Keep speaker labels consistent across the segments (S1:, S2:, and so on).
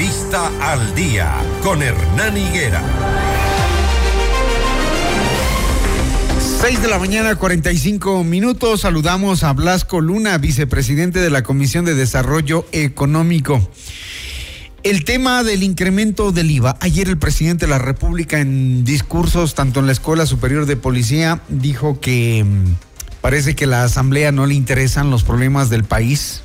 S1: Entrevista al día con Hernán Higuera.
S2: 6 de la mañana, 45 minutos. Saludamos a Blasco Luna, vicepresidente de la Comisión de Desarrollo Económico. El tema del incremento del IVA. Ayer el presidente de la República en discursos, tanto en la Escuela Superior de Policía, dijo que mm, parece que a la Asamblea no le interesan los problemas del país.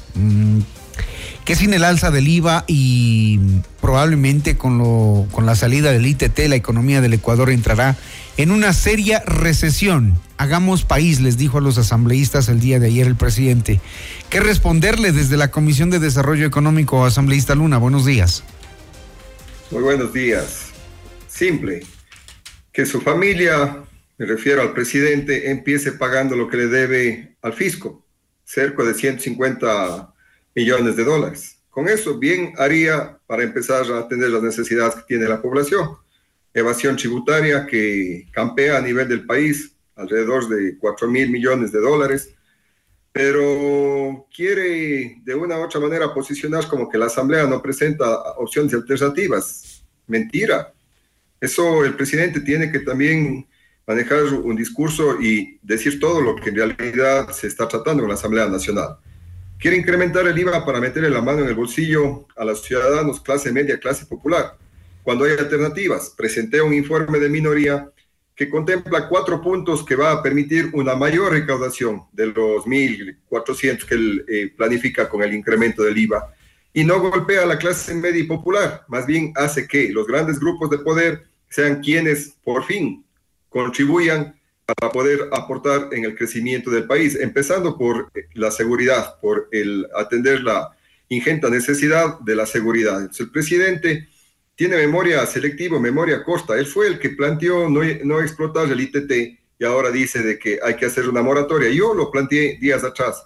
S2: Que sin el alza del IVA y probablemente con, lo, con la salida del ITT, la economía del Ecuador entrará en una seria recesión. Hagamos país, les dijo a los asambleístas el día de ayer el presidente. ¿Qué responderle desde la Comisión de Desarrollo Económico, asambleísta Luna? Buenos días.
S3: Muy buenos días. Simple. Que su familia, me refiero al presidente, empiece pagando lo que le debe al fisco, cerca de 150 millones de dólares. Con eso bien haría para empezar a atender las necesidades que tiene la población. Evasión tributaria que campea a nivel del país, alrededor de 4 mil millones de dólares, pero quiere de una u otra manera posicionar como que la Asamblea no presenta opciones alternativas. Mentira. Eso el presidente tiene que también manejar un discurso y decir todo lo que en realidad se está tratando en la Asamblea Nacional. Quiere incrementar el IVA para meterle la mano en el bolsillo a los ciudadanos clase media, clase popular. Cuando hay alternativas, presenté un informe de minoría que contempla cuatro puntos que va a permitir una mayor recaudación de los 1.400 que él eh, planifica con el incremento del IVA y no golpea a la clase media y popular, más bien hace que los grandes grupos de poder sean quienes por fin contribuyan para poder aportar en el crecimiento del país, empezando por eh, la seguridad, por el atender la ingente necesidad de la seguridad. el presidente tiene memoria selectiva, memoria corta. Él fue el que planteó no, no explotar el ITT y ahora dice de que hay que hacer una moratoria. Yo lo planteé días atrás,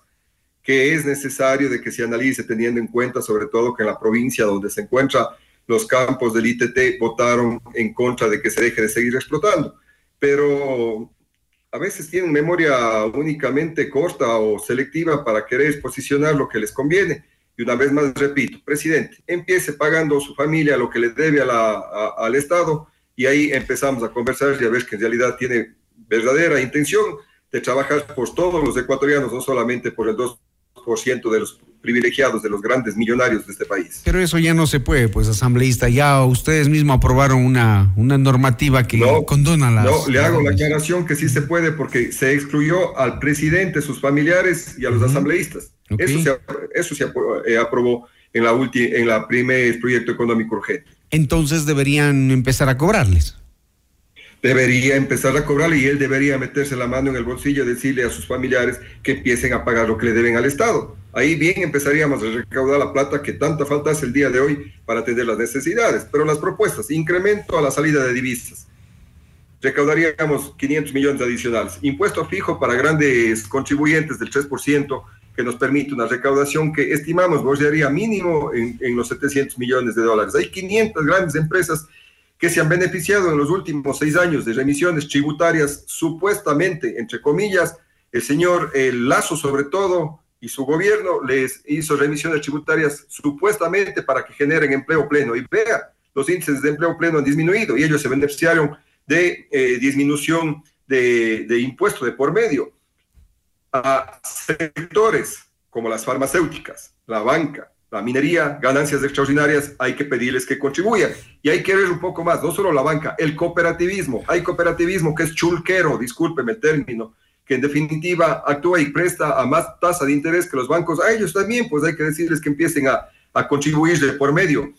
S3: que es necesario de que se analice teniendo en cuenta sobre todo que en la provincia donde se encuentran los campos del ITT votaron en contra de que se deje de seguir explotando. Pero a veces tienen memoria únicamente corta o selectiva para querer posicionar lo que les conviene. Y una vez más repito, presidente, empiece pagando su familia lo que le debe a al Estado y ahí empezamos a conversar y a ver que en realidad tiene verdadera intención de trabajar por todos los ecuatorianos, no solamente por el 2% de los privilegiados de los grandes millonarios de este país.
S2: Pero eso ya no se puede, pues asambleísta, ya ustedes mismos aprobaron una, una normativa que condona las...
S3: No, le hago la aclaración que sí se puede porque se excluyó al presidente, sus familiares y a los asambleístas. Eso se, eso se eh, aprobó en la, en la primer proyecto económico urgente.
S2: Entonces deberían empezar a cobrarles
S3: debería empezar a cobrarle y él debería meterse la mano en el bolsillo y decirle a sus familiares que empiecen a pagar lo que le deben al Estado. Ahí bien empezaríamos a recaudar la plata que tanta falta hace el día de hoy para atender las necesidades. Pero las propuestas, incremento a la salida de divisas, recaudaríamos 500 millones adicionales. Impuesto fijo para grandes contribuyentes del 3%, que nos permite una recaudación que estimamos bordearía mínimo en, en los 700 millones de dólares. Hay 500 grandes empresas que se han beneficiado en los últimos seis años de remisiones tributarias, supuestamente, entre comillas, el señor Lazo sobre todo y su gobierno les hizo remisiones tributarias supuestamente para que generen empleo pleno. Y vea, los índices de empleo pleno han disminuido y ellos se beneficiaron de eh, disminución de, de impuestos de por medio. A sectores como las farmacéuticas, la banca, la minería, ganancias extraordinarias, hay que pedirles que contribuyan. Y hay que ver un poco más, no solo la banca, el cooperativismo. Hay cooperativismo que es chulquero, discúlpeme el término, que en definitiva actúa y presta a más tasa de interés que los bancos. A ellos también, pues hay que decirles que empiecen a, a contribuir de por medio.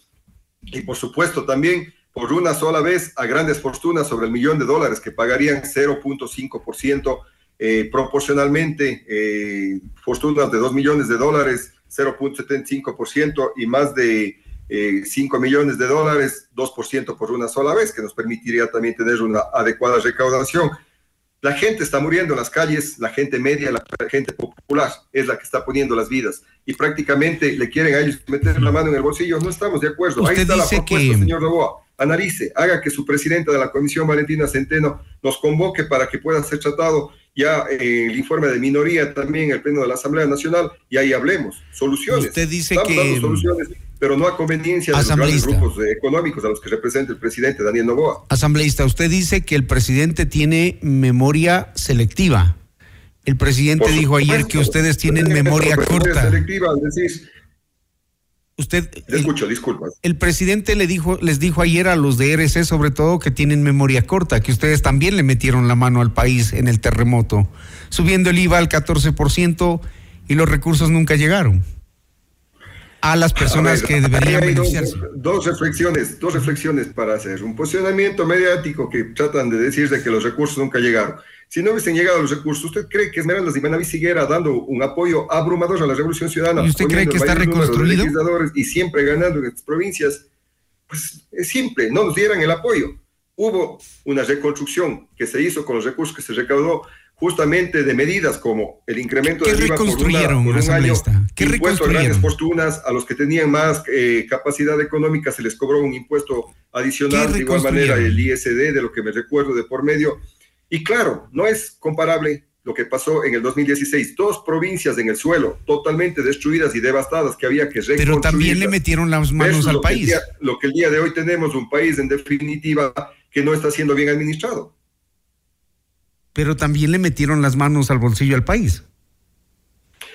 S3: Y por supuesto también por una sola vez a grandes fortunas sobre el millón de dólares que pagarían 0.5% eh, proporcionalmente, eh, fortunas de 2 millones de dólares 0.75% y más de 5 eh, millones de dólares, 2% por una sola vez, que nos permitiría también tener una adecuada recaudación. La gente está muriendo en las calles, la gente media, la gente popular es la que está poniendo las vidas y prácticamente le quieren a ellos meter la mano en el bolsillo. No estamos de acuerdo. Ahí está la propuesta, señor Novoa. Analice, haga que su presidenta de la Comisión, Valentina Centeno, nos convoque para que pueda ser tratado ya eh, el informe de minoría también, el pleno de la Asamblea Nacional, y ahí hablemos. Soluciones.
S2: Usted dice que.
S3: soluciones pero no a conveniencia de los grandes grupos económicos a los que representa el presidente Daniel Novoa.
S2: Asambleísta, usted dice que el presidente tiene memoria selectiva. El presidente dijo ayer que ustedes tienen memoria corta. Selectiva, Usted.
S3: escucho, disculpas.
S2: El presidente le dijo, les dijo ayer a los de RC, sobre todo, que tienen memoria corta, que ustedes también le metieron la mano al país en el terremoto, subiendo el IVA al 14% y los recursos nunca llegaron a las personas que deberían beneficiarse.
S3: Dos, reflexiones, dos reflexiones para hacer. Un posicionamiento mediático que tratan de decir de que los recursos nunca llegaron. Si no hubiesen llegado los recursos, ¿usted cree que Esmeraldas y Manaví siguiera dando un apoyo abrumador a la Revolución Ciudadana?
S2: ¿Y usted cree que está reconstruido?
S3: Y siempre ganando en estas provincias. Pues es simple, no nos dieran el apoyo. Hubo una reconstrucción que se hizo con los recursos que se recaudó justamente de medidas como el incremento
S2: del IVA por, una, por un año, ¿Qué
S3: impuesto a grandes fortunas, a los que tenían más eh, capacidad económica se les cobró un impuesto adicional, de igual manera el ISD, de lo que me recuerdo de por medio, y claro, no es comparable lo que pasó en el 2016. Dos provincias en el suelo, totalmente destruidas y devastadas, que había que reconstruir.
S2: Pero también le metieron las manos al país.
S3: lo que el día de hoy tenemos, un país en definitiva que no está siendo bien administrado.
S2: Pero también le metieron las manos al bolsillo al país.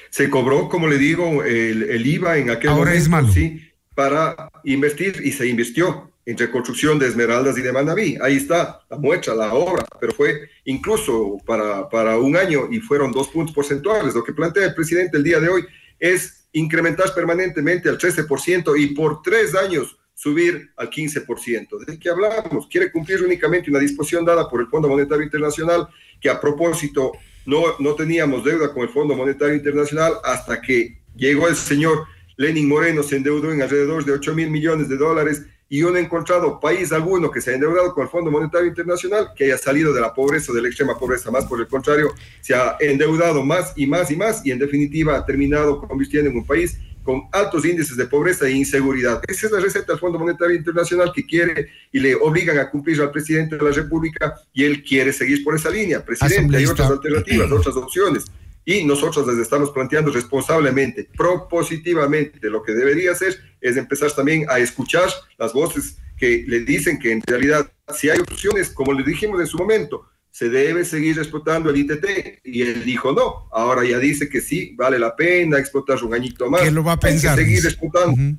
S3: Se cobró, como le digo, el, IVA en aquel
S2: Ahora es malo.
S3: sí, para invertir y se invirtió en reconstrucción de Esmeraldas y de Manaví. Ahí está la muestra, la obra, pero fue incluso para, para un año y fueron dos puntos porcentuales. Lo que plantea el presidente el día de hoy es incrementar permanentemente al 13% y por tres años subir al 15%. ¿De qué hablamos? Quiere cumplir únicamente una disposición dada por el Fondo Monetario Internacional, que a propósito no, no teníamos deuda con el Fondo Monetario Internacional hasta que llegó el señor Lenin Moreno, se endeudó en alrededor de 8 mil millones de dólares y yo no he encontrado país alguno que se haya endeudado con el Fondo Monetario Internacional que haya salido de la pobreza o de la extrema pobreza, más por el contrario, se ha endeudado más y más y más y en definitiva ha terminado convirtiendo en un país con altos índices de pobreza e inseguridad. Esa es la receta del Fondo Monetario Internacional que quiere y le obligan a cumplir al presidente de la República y él quiere seguir por esa línea. Presidente, hay otras alternativas, otras opciones y nosotros les estamos planteando responsablemente, propositivamente. Lo que debería hacer es empezar también a escuchar las voces que le dicen que en realidad si hay opciones, como le dijimos en su momento, se debe seguir explotando el ITT. Y él dijo no. Ahora ya dice que sí, vale la pena explotar un añito más.
S2: Que lo va a pensar.
S3: Hay que seguir explotando.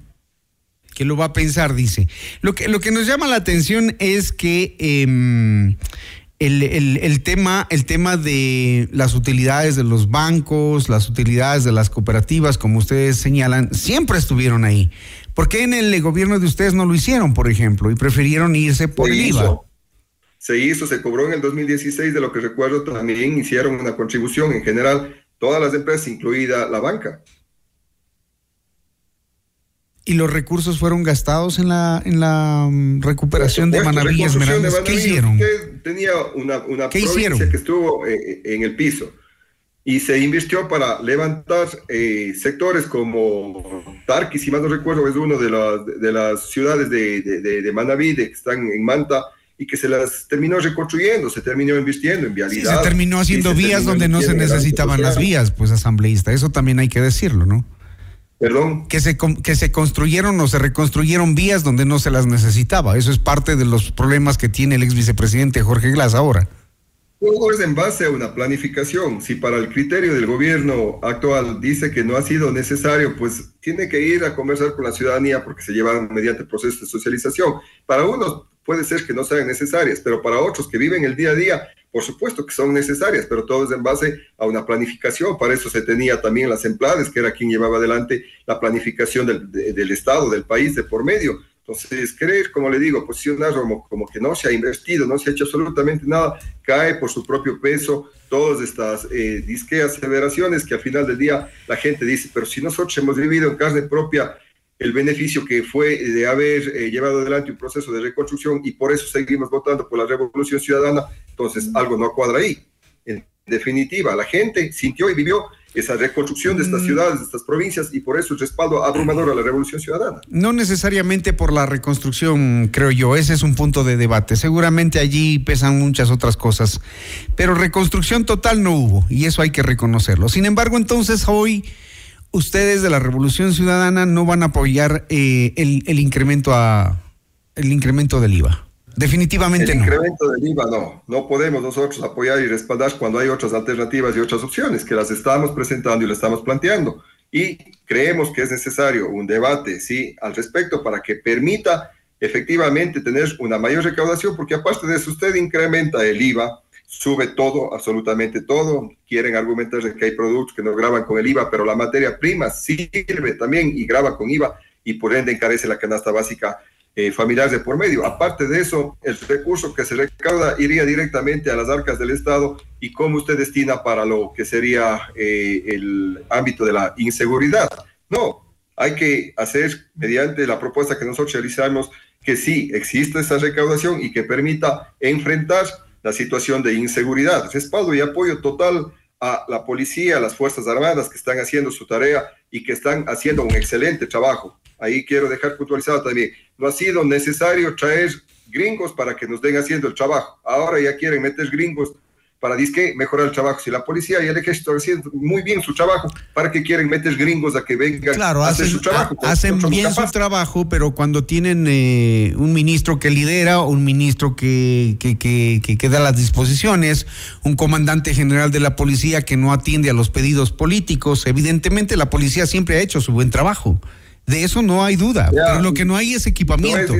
S2: Que lo va a pensar, dice. Lo que, lo que nos llama la atención es que em, el, tema, el tema de las utilidades de los bancos, las utilidades de las cooperativas, como ustedes señalan, siempre estuvieron ahí. ¿Por qué en el gobierno de ustedes no lo hicieron, por ejemplo, y prefirieron irse por el IVA?
S3: Se hizo, se cobró en el 2016, de lo que recuerdo también hicieron una contribución en general, todas las empresas, incluida la banca.
S2: y los recursos fueron gastados en la en la mm, recuperación de Manaví Esmeraldas. ¿Qué hicieron?
S3: Tenía una, una provincia que estuvo eh, eh, en el piso y se invirtió para levantar eh, sectores como Tarqui, si mal no recuerdo, es uno de las, de las ciudades de, de, de, Manaví, que están en Manta, y que se las terminó reconstruyendo, se terminó invirtiendo en vialidad.
S2: Sí, se terminó haciendo vías donde no se necesitaban las vías, pues asambleísta, eso también hay que decirlo, ¿no?
S3: Perdón.
S2: Que se, que se construyeron o se reconstruyeron vías donde no se las necesitaba. Eso es parte de los problemas que tiene el ex vicepresidente Jorge Glass ahora.
S3: Todo es en base a una planificación. Si para el criterio del gobierno actual dice que no ha sido necesario, pues tiene que ir a conversar con la ciudadanía porque se llevan mediante procesos de socialización. Para unos puede ser que no sean necesarias, pero para otros que viven el día a día por supuesto que son necesarias, pero todo es en base a una planificación. Para eso se tenía también las emplades, que era quien llevaba adelante la planificación del, Estado, del país, de por medio. Entonces, creer, como le digo, posicionar como, como, que no se ha invertido, no se ha hecho absolutamente nada, cae por su propio peso todas estas eh, disqueas, aseveraciones que al final del día la gente dice, pero si nosotros hemos vivido en carne propia el beneficio que fue de haber eh, llevado adelante un proceso de reconstrucción y por eso seguimos votando por la revolución ciudadana, entonces algo no cuadra ahí. En definitiva, la gente sintió y vivió esa reconstrucción de estas ciudades, de estas provincias, y por eso el respaldo abrumador a la revolución ciudadana.
S2: No necesariamente por la reconstrucción, creo yo, ese es un punto de debate. Seguramente allí pesan muchas otras cosas, pero reconstrucción total no hubo, y eso hay que reconocerlo. Sin embargo, entonces hoy ustedes de la Revolución Ciudadana no van a apoyar eh, el, el, incremento a el incremento del IVA. Definitivamente
S3: el incremento del IVA no, no podemos nosotros apoyar y respaldar cuando hay otras alternativas y otras opciones que las estamos presentando y las estamos planteando. Y creemos que es necesario un debate, sí, al respecto para que permita efectivamente tener una mayor recaudación, porque aparte de eso usted incrementa el IVA, sube todo, absolutamente todo. Quieren argumentar que hay productos que no graban con el IVA, pero la materia prima sirve también y graba con IVA y por ende encarece la canasta básica eh, familiares de por medio. Aparte de eso, el recurso que se recauda iría directamente a las arcas del Estado y cómo usted destina para lo que sería eh, el ámbito de la inseguridad. No, hay que hacer mediante la propuesta que nosotros realizamos que sí existe esa recaudación y que permita enfrentar la situación de inseguridad. Respaldo y apoyo total a la policía, a las Fuerzas Armadas que están haciendo su tarea y que están haciendo un excelente trabajo. Ahí quiero dejar puntualizado también, no ha sido necesario traer gringos para que nos den haciendo el trabajo. Ahora ya quieren meter gringos para disque mejorar el trabajo. Si la policía y el ejército haciendo muy bien su trabajo, ¿para qué quieren meter gringos a que vengan
S2: claro,
S3: a hacer su trabajo?
S2: hacen bien su trabajo, pero cuando tienen eh, un ministro que lidera, un ministro que, que, que, que, da las disposiciones, un comandante general de la policía que no atiende a los pedidos políticos, evidentemente la policía siempre ha hecho su buen trabajo. De eso no hay duda, pero lo que no hay es equipamiento.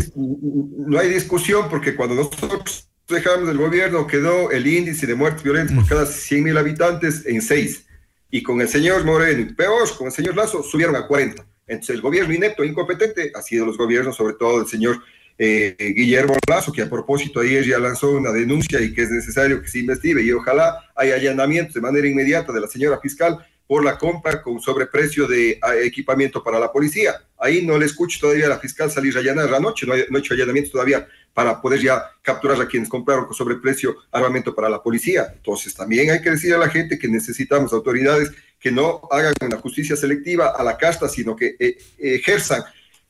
S3: No hay, discusión porque cuando nosotros dejamos el gobierno quedó el índice de muertes violentas por cada 100 mil habitantes en 6. Y con el señor Moreno, peor, con el señor Lazo, subieron a 40. Entonces el gobierno inepto, incompetente, ha sido los gobiernos, sobre todo el señor eh, Guillermo Lazo, que a propósito ayer ya lanzó una denuncia y que es necesario que se investigue y ojalá haya allanamientos de manera inmediata de la señora fiscal por la compra con sobreprecio de ah, equipamiento para la policía. Ahí no le escucho todavía a la fiscal salir a allanar la noche, no, ha hecho allanamientos todavía para poder ya capturar a quienes compraron con sobreprecio armamento para la policía. Entonces también hay que decir a la gente que necesitamos autoridades que no hagan una justicia selectiva a la casta, sino que eh, ejerzan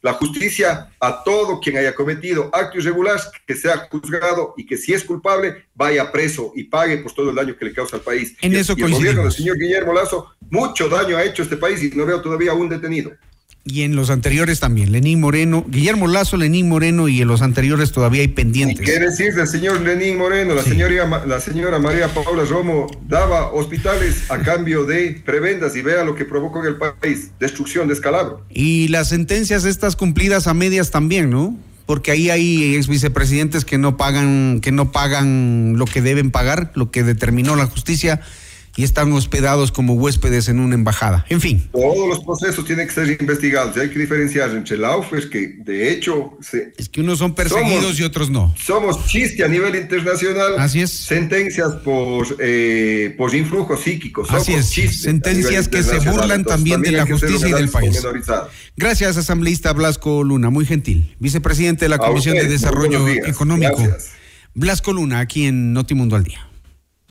S3: la justicia a todo quien haya cometido actos irregulares, que sea juzgado y que si es culpable vaya preso y pague por todo el daño que le causa al país.
S2: En eso
S3: y el gobierno del señor Guillermo Lazo mucho daño ha hecho este país y no veo todavía un detenido
S2: y en los anteriores también, Lenín Moreno, Guillermo Lazo, Lenín Moreno y en los anteriores todavía hay pendientes.
S3: ¿Qué decir del señor Lenín Moreno? La, señora, la señora María Paula Romo daba hospitales a cambio de prebendas y vea lo que provocó en el país, destrucción, descalabro.
S2: Y las sentencias estas cumplidas a medias también, ¿no? Porque ahí hay ex vicepresidentes que no pagan, que no pagan lo que deben pagar, lo que determinó la justicia y están hospedados como huéspedes en una embajada. En fin.
S3: Todos los procesos tienen que ser investigados y hay que diferenciar entre la UFES, que de hecho...
S2: es que unos son perseguidos y otros no.
S3: Somos chiste a nivel internacional.
S2: Así es.
S3: Sentencias por, eh, por influjos psíquicos.
S2: Así es. Sentencias que se burlan también de la justicia y del país. Gracias, asambleísta Blasco Luna, muy gentil. Vicepresidente de la Comisión de Desarrollo Económico. Blasco Luna, aquí en Notimundo al Día.